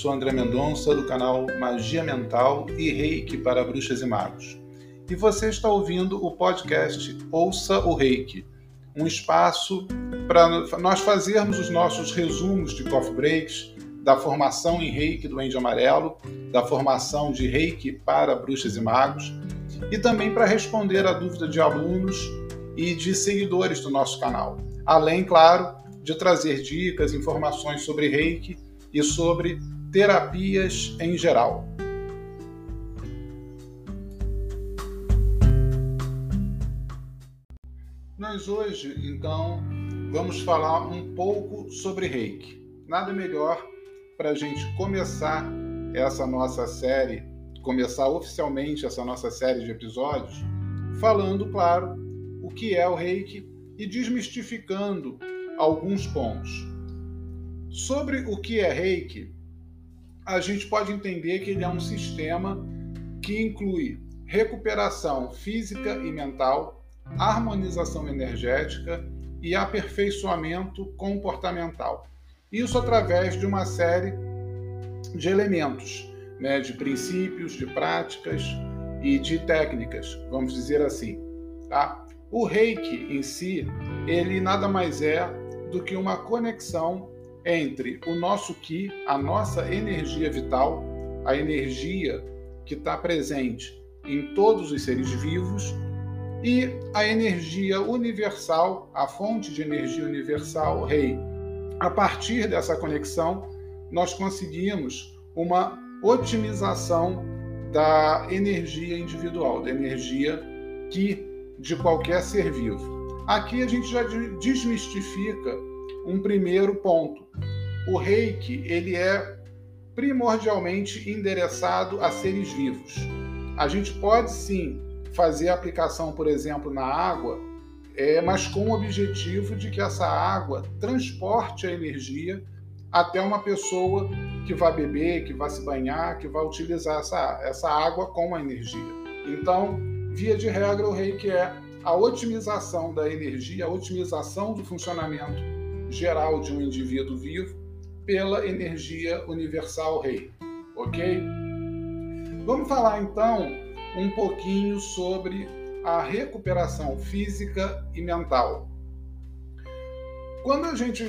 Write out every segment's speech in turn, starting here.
Sou André Mendonça do canal Magia Mental e Reiki para Bruxas e Magos. E você está ouvindo o podcast Ouça o Reiki, um espaço para nós fazermos os nossos resumos de coffee breaks, da formação em Reiki do Ende Amarelo, da formação de Reiki para Bruxas e Magos, e também para responder a dúvida de alunos e de seguidores do nosso canal. Além, claro, de trazer dicas, informações sobre Reiki e sobre terapias em geral. Nós hoje, então, vamos falar um pouco sobre Reiki. Nada melhor para a gente começar essa nossa série, começar oficialmente essa nossa série de episódios, falando, claro, o que é o Reiki e desmistificando alguns pontos. Sobre o que é reiki, a gente pode entender que ele é um sistema que inclui recuperação física e mental, harmonização energética e aperfeiçoamento comportamental. Isso através de uma série de elementos, né, de princípios, de práticas e de técnicas, vamos dizer assim. Tá? O reiki em si, ele nada mais é do que uma conexão entre o nosso Ki, a nossa energia vital, a energia que está presente em todos os seres vivos, e a energia universal, a fonte de energia universal, Rei. A partir dessa conexão, nós conseguimos uma otimização da energia individual, da energia que de qualquer ser vivo. Aqui a gente já desmistifica um primeiro ponto. O reiki ele é primordialmente endereçado a seres vivos. A gente pode sim fazer aplicação, por exemplo, na água, é, mas com o objetivo de que essa água transporte a energia até uma pessoa que vai beber, que vai se banhar, que vai utilizar essa, essa água com a energia. Então, via de regra, o reiki é a otimização da energia, a otimização do funcionamento geral de um indivíduo vivo pela energia universal rei, ok? Vamos falar então um pouquinho sobre a recuperação física e mental. Quando a gente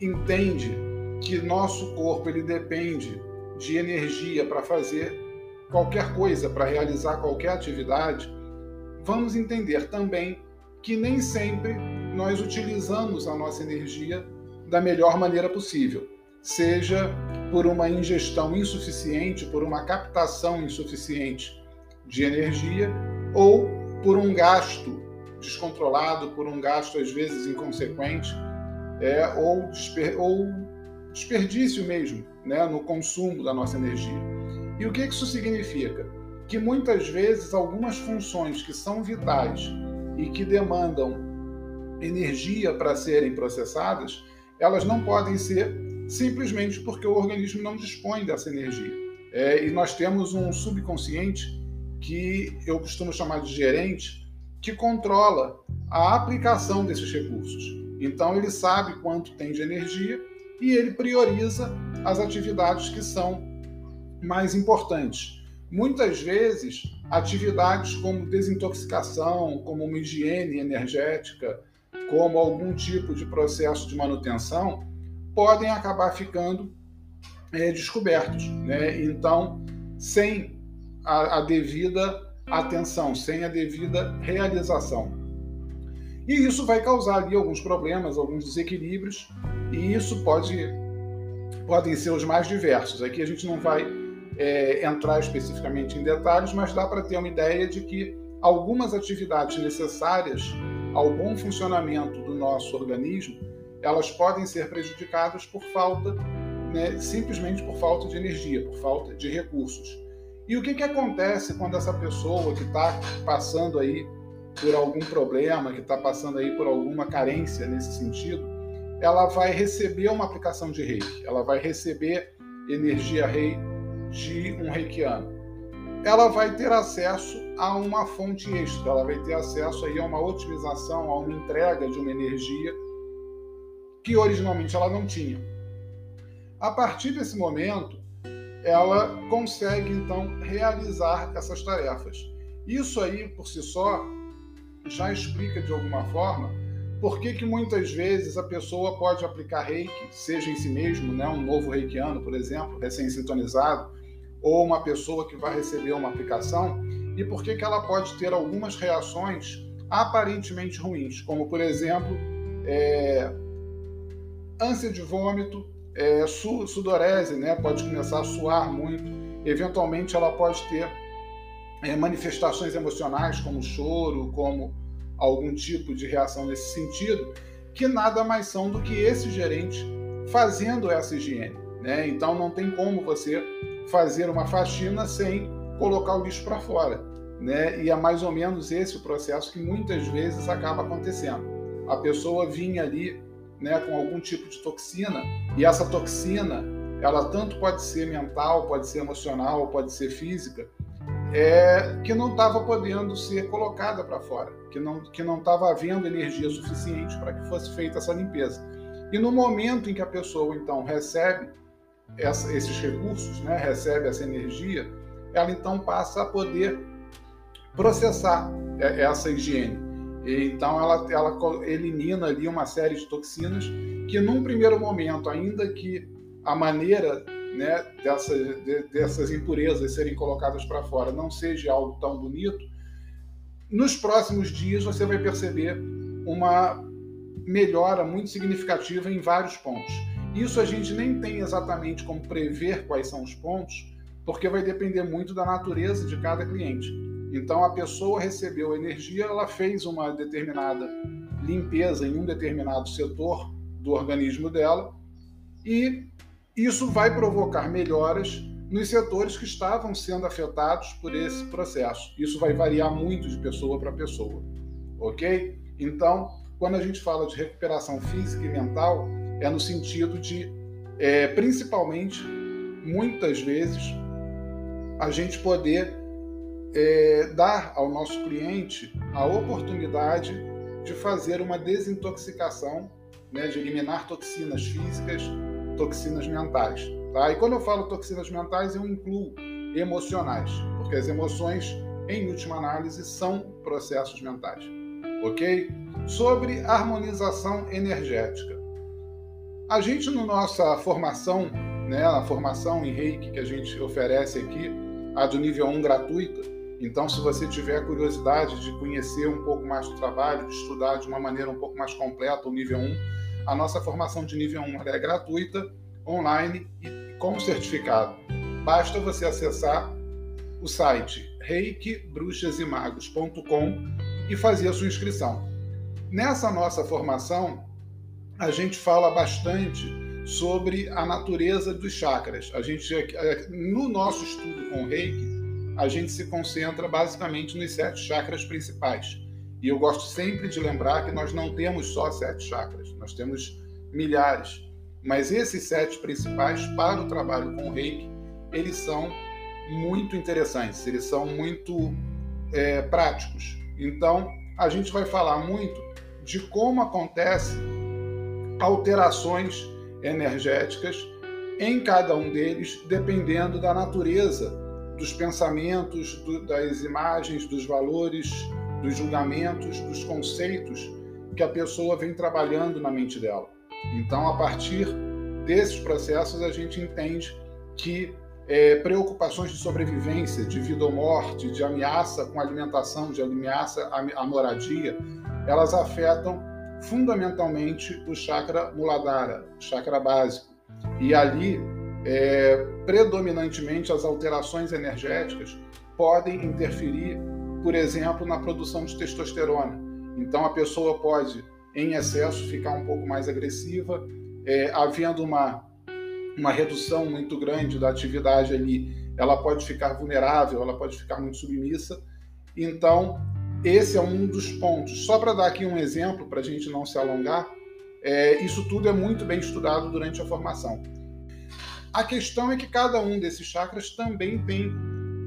entende que nosso corpo ele depende de energia para fazer qualquer coisa, para realizar qualquer atividade, vamos entender também que nem sempre nós utilizamos a nossa energia da melhor maneira possível, seja por uma ingestão insuficiente, por uma captação insuficiente de energia ou por um gasto descontrolado, por um gasto às vezes inconsequente, é, ou, desper, ou desperdício mesmo né, no consumo da nossa energia. E o que isso significa? Que muitas vezes algumas funções que são vitais e que demandam energia para serem processadas, elas não podem ser simplesmente porque o organismo não dispõe dessa energia. É, e nós temos um subconsciente que eu costumo chamar de gerente, que controla a aplicação desses recursos. Então ele sabe quanto tem de energia e ele prioriza as atividades que são mais importantes. Muitas vezes, atividades como desintoxicação, como uma higiene energética, como algum tipo de processo de manutenção, podem acabar ficando é, descobertos. Né? Então, sem a, a devida atenção, sem a devida realização. E isso vai causar ali alguns problemas, alguns desequilíbrios, e isso pode podem ser os mais diversos. Aqui a gente não vai é, entrar especificamente em detalhes, mas dá para ter uma ideia de que algumas atividades necessárias ao bom funcionamento do nosso organismo, elas podem ser prejudicadas por falta, né, simplesmente por falta de energia, por falta de recursos. E o que, que acontece quando essa pessoa que está passando aí por algum problema, que está passando aí por alguma carência nesse sentido, ela vai receber uma aplicação de reiki, ela vai receber energia rei de um reikiano ela vai ter acesso a uma fonte extra, ela vai ter acesso aí a uma otimização, a uma entrega de uma energia que originalmente ela não tinha. A partir desse momento, ela consegue então realizar essas tarefas. Isso aí por si só já explica de alguma forma por que, que muitas vezes a pessoa pode aplicar reiki, seja em si mesmo, né, um novo reikiano, por exemplo, recém-sintonizado, ou uma pessoa que vai receber uma aplicação, e por que, que ela pode ter algumas reações aparentemente ruins, como por exemplo, é, ânsia de vômito, é, sudorese, né, pode começar a suar muito, eventualmente ela pode ter é, manifestações emocionais como choro, como algum tipo de reação nesse sentido, que nada mais são do que esse gerente fazendo essa higiene. Né? Então não tem como você fazer uma faxina sem colocar o lixo para fora. Né? E é mais ou menos esse o processo que muitas vezes acaba acontecendo. A pessoa vinha ali né, com algum tipo de toxina e essa toxina ela tanto pode ser mental, pode ser emocional, pode ser física, é, que não estava podendo ser colocada para fora, que não que não estava havendo energia suficiente para que fosse feita essa limpeza. E no momento em que a pessoa então recebe essa, esses recursos, né, recebe essa energia, ela então passa a poder processar essa higiene. Então ela, ela elimina ali uma série de toxinas que num primeiro momento, ainda que a maneira né, dessa, de, dessas impurezas serem colocadas para fora não seja algo tão bonito, nos próximos dias você vai perceber uma melhora muito significativa em vários pontos. Isso a gente nem tem exatamente como prever quais são os pontos, porque vai depender muito da natureza de cada cliente. Então a pessoa recebeu energia, ela fez uma determinada limpeza em um determinado setor do organismo dela e isso vai provocar melhoras nos setores que estavam sendo afetados por esse processo. Isso vai variar muito de pessoa para pessoa, ok? Então, quando a gente fala de recuperação física e mental, é no sentido de, é, principalmente, muitas vezes, a gente poder é, dar ao nosso cliente a oportunidade de fazer uma desintoxicação, né, de eliminar toxinas físicas, toxinas mentais. Tá? E quando eu falo toxinas mentais, eu incluo emocionais, porque as emoções, em última análise, são processos mentais. Ok? Sobre harmonização energética. A gente, na nossa formação, né, a formação em reiki que a gente oferece aqui, a do nível 1 gratuita, então, se você tiver curiosidade de conhecer um pouco mais do trabalho, de estudar de uma maneira um pouco mais completa o nível 1, a nossa formação de nível 1 é gratuita, online e com certificado. Basta você acessar o site reikibruxasimagos.com e fazer a sua inscrição. Nessa nossa formação, a gente fala bastante sobre a natureza dos chakras. A gente, no nosso estudo com o Reiki, a gente se concentra basicamente nos sete chakras principais. E eu gosto sempre de lembrar que nós não temos só sete chakras, nós temos milhares. Mas esses sete principais para o trabalho com o reiki, eles são muito interessantes, eles são muito é, práticos. Então, a gente vai falar muito de como acontece alterações energéticas em cada um deles, dependendo da natureza dos pensamentos, do, das imagens, dos valores, dos julgamentos, dos conceitos que a pessoa vem trabalhando na mente dela. Então, a partir desses processos, a gente entende que é, preocupações de sobrevivência, de vida ou morte, de ameaça com alimentação, de ameaça à moradia, elas afetam fundamentalmente o chakra muladhara, o chakra básico. E ali, é, predominantemente, as alterações energéticas podem interferir por exemplo, na produção de testosterona. Então, a pessoa pode, em excesso, ficar um pouco mais agressiva, é, havendo uma, uma redução muito grande da atividade ali, ela pode ficar vulnerável, ela pode ficar muito submissa. Então, esse é um dos pontos. Só para dar aqui um exemplo, para a gente não se alongar, é, isso tudo é muito bem estudado durante a formação. A questão é que cada um desses chakras também tem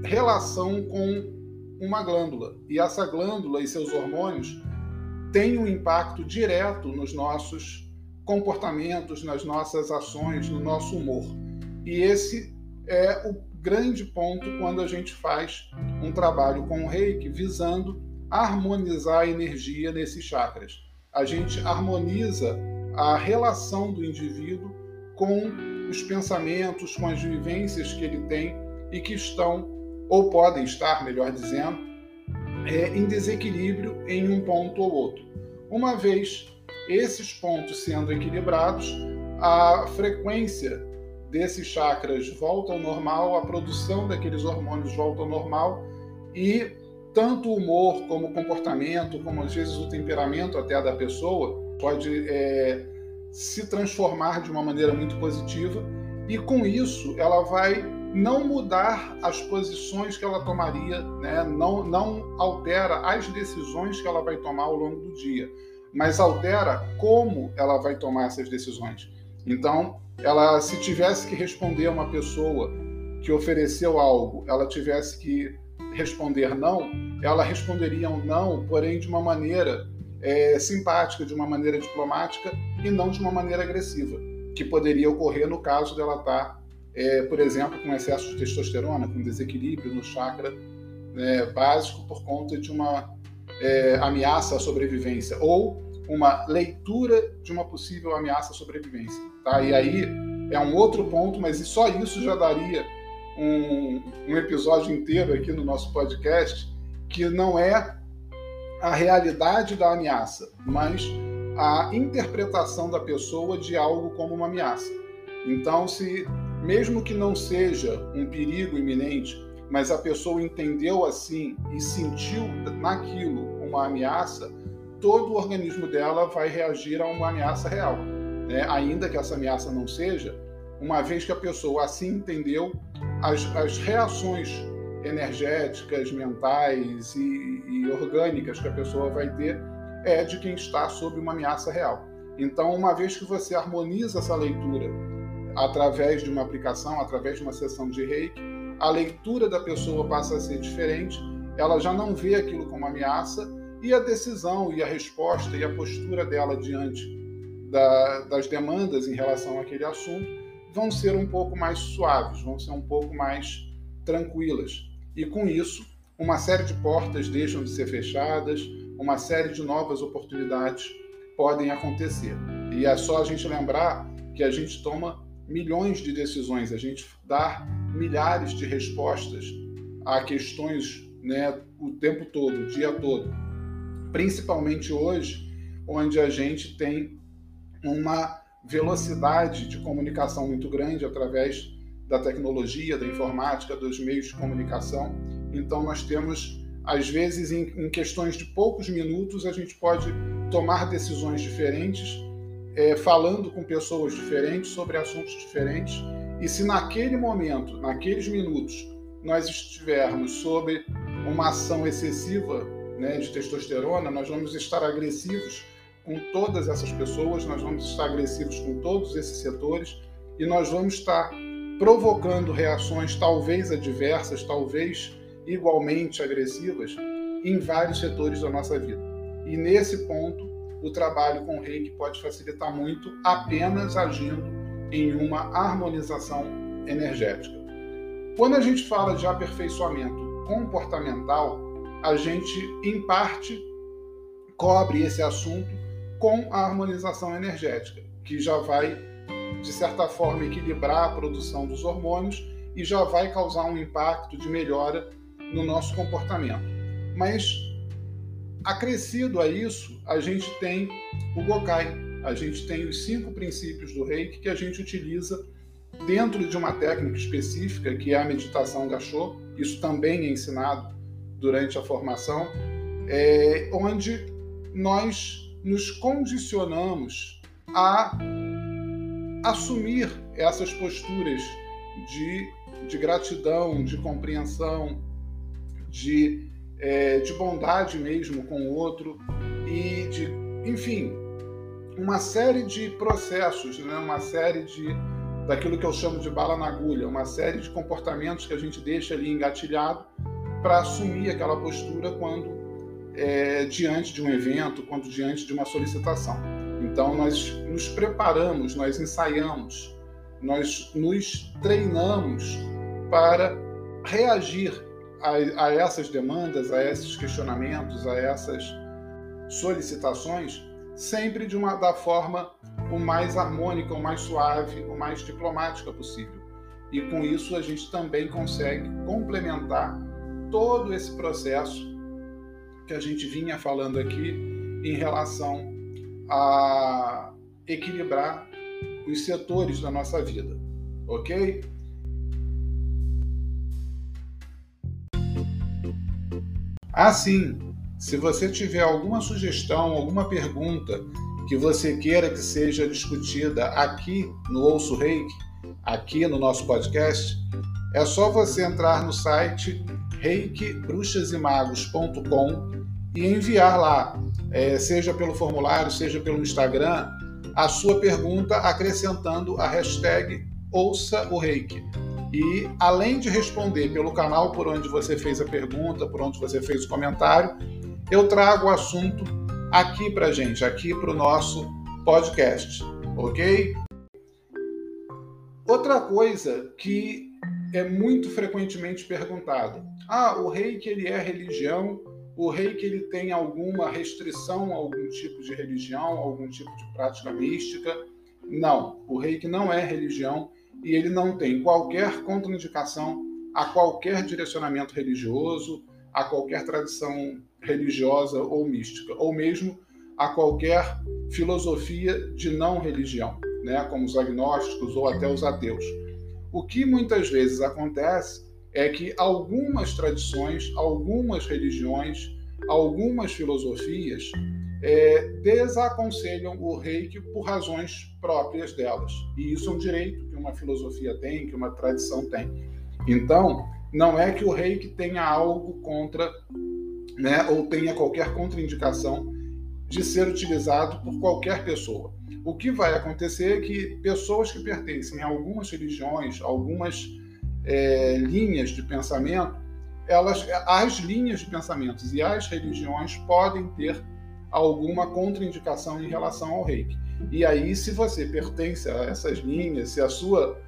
relação com uma glândula. E essa glândula e seus hormônios têm um impacto direto nos nossos comportamentos, nas nossas ações, no nosso humor. E esse é o grande ponto quando a gente faz um trabalho com o reiki visando harmonizar a energia nesses chakras. A gente harmoniza a relação do indivíduo com os pensamentos, com as vivências que ele tem e que estão, ou podem estar, melhor dizendo, é, em desequilíbrio em um ponto ou outro. Uma vez esses pontos sendo equilibrados, a frequência desses chakras volta ao normal, a produção daqueles hormônios volta ao normal e tanto o humor como o comportamento, como às vezes o temperamento até da pessoa pode é, se transformar de uma maneira muito positiva e com isso ela vai não mudar as posições que ela tomaria, né? não, não altera as decisões que ela vai tomar ao longo do dia, mas altera como ela vai tomar essas decisões. Então, ela se tivesse que responder a uma pessoa que ofereceu algo, ela tivesse que responder não, ela responderia um não, porém de uma maneira é, simpática, de uma maneira diplomática e não de uma maneira agressiva, que poderia ocorrer no caso dela estar, é, por exemplo, com excesso de testosterona, com desequilíbrio no chakra é, básico por conta de uma é, ameaça à sobrevivência ou uma leitura de uma possível ameaça à sobrevivência. Tá? E aí é um outro ponto, mas só isso já daria um, um episódio inteiro aqui no nosso podcast, que não é a realidade da ameaça, mas a interpretação da pessoa de algo como uma ameaça. Então, se mesmo que não seja um perigo iminente, mas a pessoa entendeu assim e sentiu naquilo uma ameaça, todo o organismo dela vai reagir a uma ameaça real. Né? Ainda que essa ameaça não seja, uma vez que a pessoa assim entendeu, as, as reações energéticas, mentais e, e orgânicas que a pessoa vai ter é de quem está sob uma ameaça real. Então, uma vez que você harmoniza essa leitura através de uma aplicação, através de uma sessão de reiki, a leitura da pessoa passa a ser diferente, ela já não vê aquilo como ameaça e a decisão e a resposta e a postura dela diante da, das demandas em relação àquele assunto vão ser um pouco mais suaves, vão ser um pouco mais tranquilas. E com isso, uma série de portas deixam de ser fechadas, uma série de novas oportunidades podem acontecer. E é só a gente lembrar que a gente toma milhões de decisões, a gente dá milhares de respostas a questões né, o tempo todo, o dia todo. Principalmente hoje, onde a gente tem uma velocidade de comunicação muito grande através da tecnologia, da informática, dos meios de comunicação. Então, nós temos, às vezes, em, em questões de poucos minutos, a gente pode tomar decisões diferentes, é, falando com pessoas diferentes sobre assuntos diferentes. E se naquele momento, naqueles minutos, nós estivermos sob uma ação excessiva né, de testosterona, nós vamos estar agressivos com todas essas pessoas, nós vamos estar agressivos com todos esses setores e nós vamos estar provocando reações talvez adversas, talvez igualmente agressivas em vários setores da nossa vida. E nesse ponto, o trabalho com o reiki pode facilitar muito apenas agindo em uma harmonização energética. Quando a gente fala de aperfeiçoamento comportamental, a gente, em parte, cobre esse assunto com a harmonização energética, que já vai de certa forma, equilibrar a produção dos hormônios e já vai causar um impacto de melhora no nosso comportamento. Mas, acrescido a isso, a gente tem o Gokai, a gente tem os cinco princípios do reiki que a gente utiliza dentro de uma técnica específica, que é a meditação Gachô. Isso também é ensinado durante a formação, é, onde nós nos condicionamos a assumir essas posturas de, de gratidão, de compreensão, de, é, de bondade mesmo com o outro e de, enfim, uma série de processos, né? uma série de daquilo que eu chamo de bala na agulha, uma série de comportamentos que a gente deixa ali engatilhado para assumir aquela postura quando é, diante de um evento, quando diante de uma solicitação. Então nós nos preparamos, nós ensaiamos, nós nos treinamos para reagir a, a essas demandas, a esses questionamentos, a essas solicitações, sempre de uma da forma o mais harmônica, o mais suave, o mais diplomática possível. E com isso a gente também consegue complementar todo esse processo que a gente vinha falando aqui em relação a equilibrar os setores da nossa vida, ok? Assim, se você tiver alguma sugestão, alguma pergunta que você queira que seja discutida aqui no Ouço Reiki, aqui no nosso podcast, é só você entrar no site reikibruxasimagos.com e enviar lá, é, seja pelo formulário, seja pelo Instagram, a sua pergunta acrescentando a hashtag Ouça o Reiki. E além de responder pelo canal por onde você fez a pergunta, por onde você fez o comentário, eu trago o assunto aqui para gente, aqui para o nosso podcast, ok? Outra coisa que é muito frequentemente perguntada: ah, o rei que ele é religião, o rei que ele tem alguma restrição a algum tipo de religião, algum tipo de prática mística? Não, o rei que não é religião e ele não tem qualquer contraindicação a qualquer direcionamento religioso, a qualquer tradição religiosa ou mística, ou mesmo a qualquer filosofia de não religião, né, como os agnósticos ou até os ateus. O que muitas vezes acontece é que algumas tradições, algumas religiões, algumas filosofias é, desaconselham o reiki por razões próprias delas. E isso é um direito que uma filosofia tem, que uma tradição tem. Então, não é que o reiki tenha algo contra, né, ou tenha qualquer contraindicação de ser utilizado por qualquer pessoa. O que vai acontecer é que pessoas que pertencem a algumas religiões, algumas é, linhas de pensamento, elas, as linhas de pensamentos e as religiões podem ter alguma contraindicação em relação ao reiki. E aí, se você pertence a essas linhas, se a sua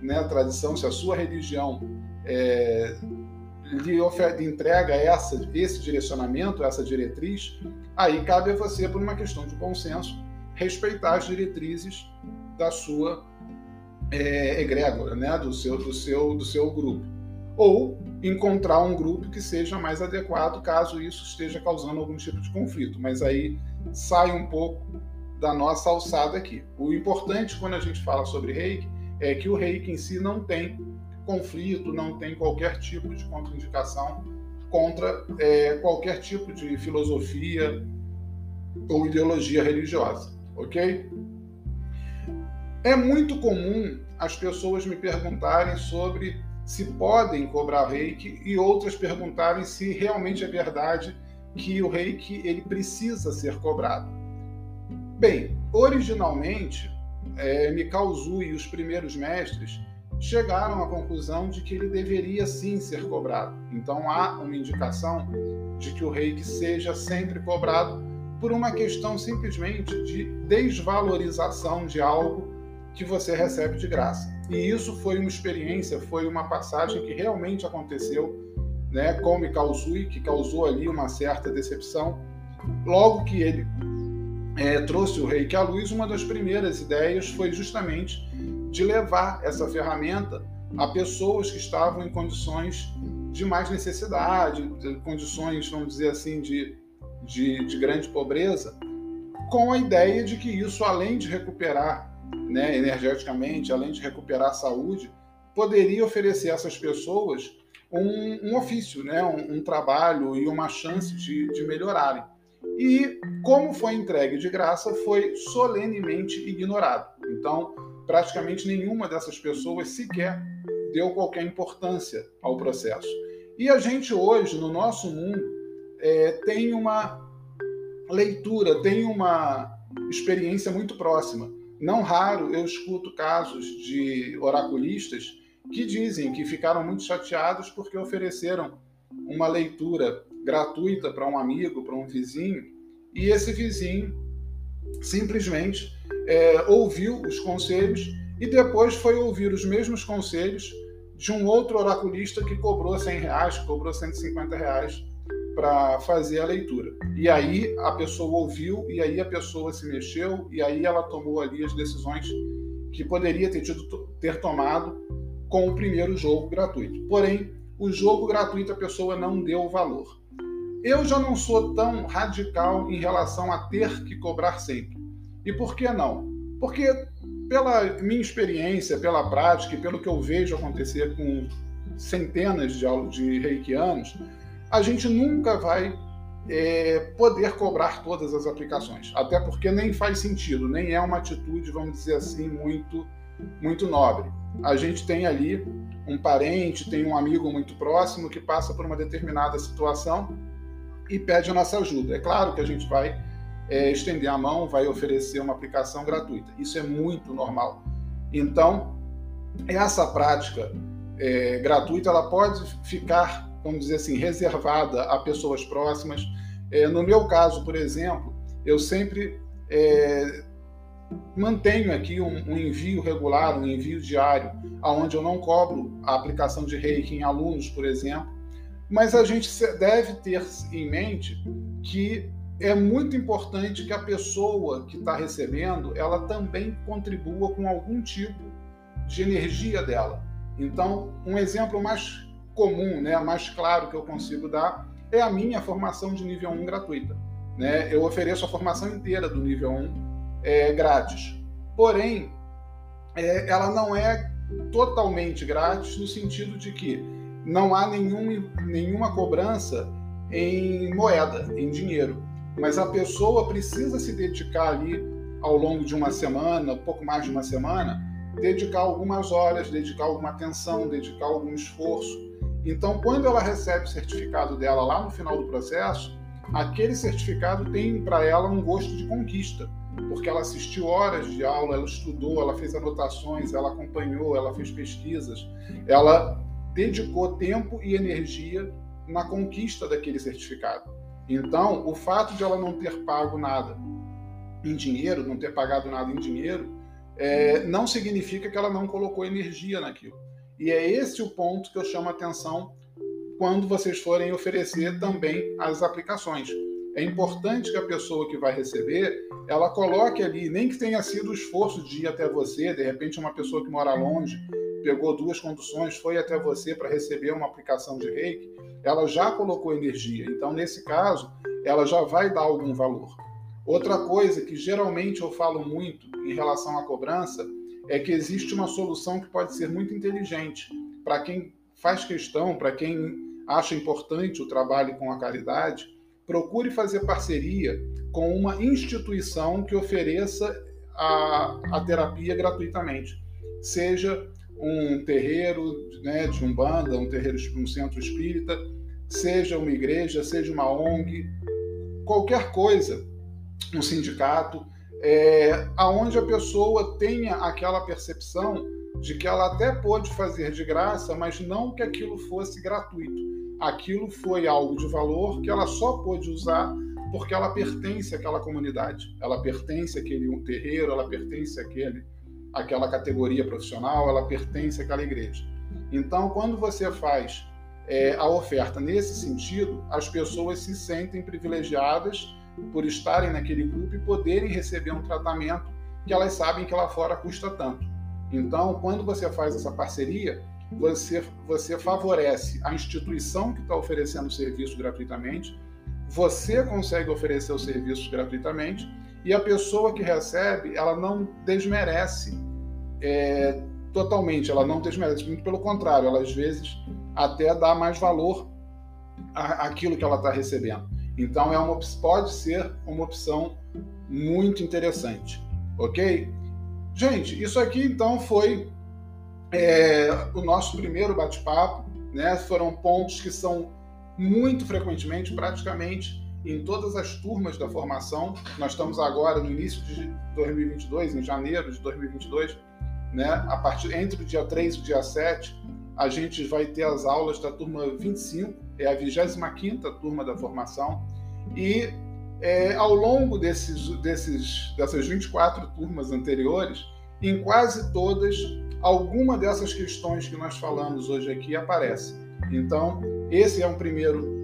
né, tradição, se a sua religião é, lhe, oferta, entrega essa, esse direcionamento, essa diretriz, aí cabe a você, por uma questão de bom senso, respeitar as diretrizes da sua é, egrégora, né, do, seu, do, seu, do seu grupo. Ou encontrar um grupo que seja mais adequado caso isso esteja causando algum tipo de conflito. Mas aí sai um pouco da nossa alçada aqui. O importante quando a gente fala sobre reiki é que o reiki em si não tem conflito, não tem qualquer tipo de contraindicação contra é, qualquer tipo de filosofia ou ideologia religiosa, ok? É muito comum as pessoas me perguntarem sobre se podem cobrar reiki e outras perguntarem se realmente é verdade que o reiki ele precisa ser cobrado. Bem, originalmente, é, Mikao e os primeiros mestres chegaram à conclusão de que ele deveria sim ser cobrado. Então há uma indicação de que o reiki seja sempre cobrado por uma questão simplesmente de desvalorização de algo que você recebe de graça. E isso foi uma experiência, foi uma passagem que realmente aconteceu né, com Mikao Zui, que causou ali uma certa decepção. Logo que ele é, trouxe o reiki à luz, uma das primeiras ideias foi justamente de levar essa ferramenta a pessoas que estavam em condições de mais necessidade, condições, vamos dizer assim, de, de, de grande pobreza, com a ideia de que isso, além de recuperar né, energeticamente, além de recuperar a saúde, poderia oferecer a essas pessoas um, um ofício, né, um, um, trabalho e uma chance de, de melhorarem. E como foi entregue de graça, foi solenemente ignorado. Então, praticamente nenhuma dessas pessoas sequer deu qualquer importância ao processo. E a gente hoje, no nosso mundo, é, tem uma leitura, tem uma experiência muito próxima. Não raro eu escuto casos de oraculistas que dizem que ficaram muito chateados porque ofereceram uma leitura gratuita para um amigo, para um vizinho, e esse vizinho simplesmente é, ouviu os conselhos e depois foi ouvir os mesmos conselhos de um outro oraculista que cobrou 100 reais, cobrou 150 reais para fazer a leitura. E aí a pessoa ouviu, e aí a pessoa se mexeu, e aí ela tomou ali as decisões que poderia ter, tido, ter tomado com o primeiro jogo gratuito. Porém, o jogo gratuito a pessoa não deu valor. Eu já não sou tão radical em relação a ter que cobrar sempre. E por que não? Porque pela minha experiência, pela prática e pelo que eu vejo acontecer com centenas de, de reikianos, a gente nunca vai é, poder cobrar todas as aplicações. Até porque nem faz sentido, nem é uma atitude, vamos dizer assim, muito, muito nobre. A gente tem ali um parente, tem um amigo muito próximo que passa por uma determinada situação e pede a nossa ajuda. É claro que a gente vai é, estender a mão, vai oferecer uma aplicação gratuita. Isso é muito normal. Então, essa prática é, gratuita ela pode ficar, vamos dizer assim, reservada a pessoas próximas. É, no meu caso, por exemplo, eu sempre é, mantenho aqui um, um, envio regular, um envio diário, aonde eu não cobro a aplicação de reiki em alunos, por exemplo, mas a gente deve ter em mente que é muito importante que a pessoa que está recebendo ela também contribua com algum tipo de energia dela. Então, um exemplo mais comum, né, mais claro que eu consigo dar é a minha formação de nível 1 gratuita. Né? Eu ofereço a formação inteira do nível 1 é, grátis. Porém, é, ela não é totalmente grátis no sentido de que não há nenhum, nenhuma cobrança em moeda, em dinheiro mas a pessoa precisa se dedicar ali ao longo de uma semana, pouco mais de uma semana, dedicar algumas horas, dedicar alguma atenção, dedicar algum esforço. Então, quando ela recebe o certificado dela lá no final do processo, aquele certificado tem para ela um gosto de conquista, porque ela assistiu horas de aula, ela estudou, ela fez anotações, ela acompanhou, ela fez pesquisas, ela dedicou tempo e energia na conquista daquele certificado. Então, o fato de ela não ter pago nada em dinheiro, não ter pagado nada em dinheiro, é, não significa que ela não colocou energia naquilo. E é esse o ponto que eu chamo a atenção quando vocês forem oferecer também as aplicações. É importante que a pessoa que vai receber, ela coloque ali, nem que tenha sido o esforço de ir até você, de repente uma pessoa que mora longe, pegou duas conduções, foi até você para receber uma aplicação de reiki, ela já colocou energia. Então, nesse caso, ela já vai dar algum valor. Outra coisa que geralmente eu falo muito em relação à cobrança é que existe uma solução que pode ser muito inteligente para quem faz questão, para quem acha importante o trabalho com a caridade, procure fazer parceria com uma instituição que ofereça a, a terapia gratuitamente, seja um terreiro né, de umbanda, um terreiro, um centro espírita, seja uma igreja, seja uma ONG, qualquer coisa, um sindicato, é, aonde a pessoa tenha aquela percepção de que ela até pode fazer de graça, mas não que aquilo fosse gratuito. Aquilo foi algo de valor que ela só pôde usar porque ela pertence àquela comunidade, ela pertence àquele um terreiro, ela pertence àquele aquela categoria profissional, ela pertence àquela igreja. Então, quando você faz é, a oferta nesse sentido, as pessoas se sentem privilegiadas por estarem naquele grupo e poderem receber um tratamento que elas sabem que lá fora custa tanto. Então, quando você faz essa parceria, você, você favorece a instituição que está oferecendo o serviço gratuitamente, você consegue oferecer o serviço gratuitamente e a pessoa que recebe, ela não desmerece é, totalmente, ela não desmerece, muito pelo contrário, ela às vezes até dá mais valor àquilo que ela está recebendo. Então é uma, pode ser uma opção muito interessante, ok? Gente, isso aqui então foi é, o nosso primeiro bate-papo, né? Foram pontos que são muito frequentemente, praticamente em todas as turmas da formação. Nós estamos agora no início de 2022, em janeiro de 2022, né? A partir entre o dia 3 e o dia 7, a gente vai ter as aulas da turma 25, é a 25ª turma da formação, e é, ao longo desses, desses, dessas 24 turmas anteriores, em quase todas, alguma dessas questões que nós falamos hoje aqui aparece. Então, esse é um primeiro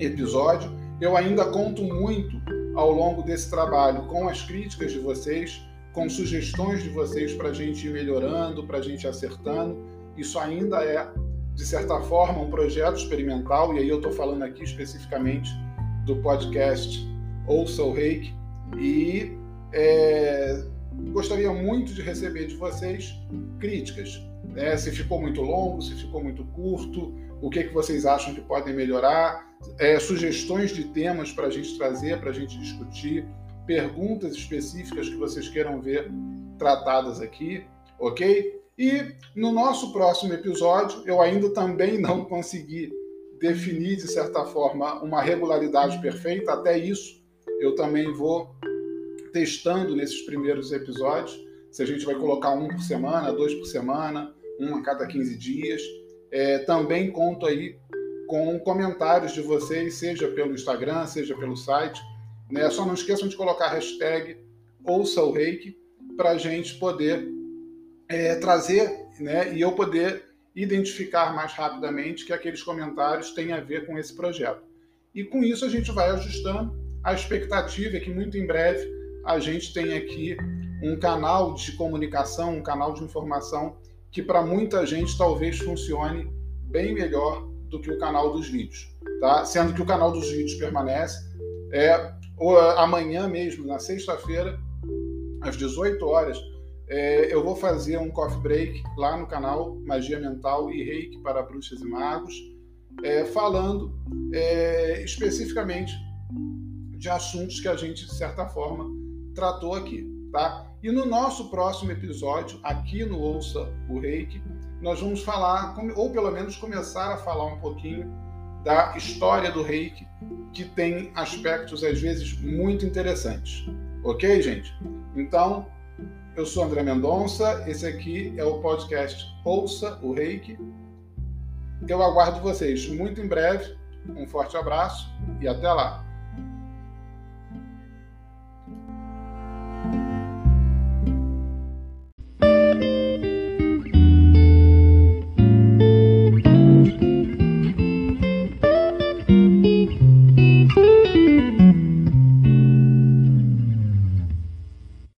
episódio. Eu ainda conto muito ao longo desse trabalho com as críticas de vocês, com sugestões de vocês para a gente ir melhorando, para a gente ir acertando. Isso ainda é, de certa forma, um projeto experimental, e aí eu estou falando aqui especificamente do podcast Ouça o Reiki. E é, gostaria muito de receber de vocês críticas. Né? Se ficou muito longo, se ficou muito curto, o que, que vocês acham que podem melhorar, é, sugestões de temas para a gente trazer, para a gente discutir, perguntas específicas que vocês queiram ver tratadas aqui, ok? E no nosso próximo episódio, eu ainda também não consegui definir, de certa forma, uma regularidade perfeita, até isso eu também vou testando nesses primeiros episódios, se a gente vai colocar um por semana, dois por semana, um a cada 15 dias. É, também conto aí com comentários de vocês, seja pelo Instagram, seja pelo site. Né? Só não esqueçam de colocar a hashtag Ouça o Reiki para a gente poder é, trazer né, e eu poder identificar mais rapidamente que aqueles comentários têm a ver com esse projeto. E com isso a gente vai ajustando. A expectativa é que muito em breve a gente tenha aqui um canal de comunicação, um canal de informação que para muita gente talvez funcione bem melhor do que o canal dos vídeos, tá? Sendo que o canal dos vídeos permanece. É, amanhã mesmo, na sexta-feira, às 18 horas, é, eu vou fazer um coffee break lá no canal Magia Mental e Reiki para Bruxas e Magos, é, falando é, especificamente de assuntos que a gente, de certa forma, tratou aqui, tá? E no nosso próximo episódio, aqui no Ouça o Reiki, nós vamos falar, ou pelo menos começar a falar um pouquinho da história do reiki, que tem aspectos às vezes muito interessantes. Ok, gente? Então, eu sou André Mendonça, esse aqui é o podcast Ouça o Reiki. Eu aguardo vocês muito em breve. Um forte abraço e até lá!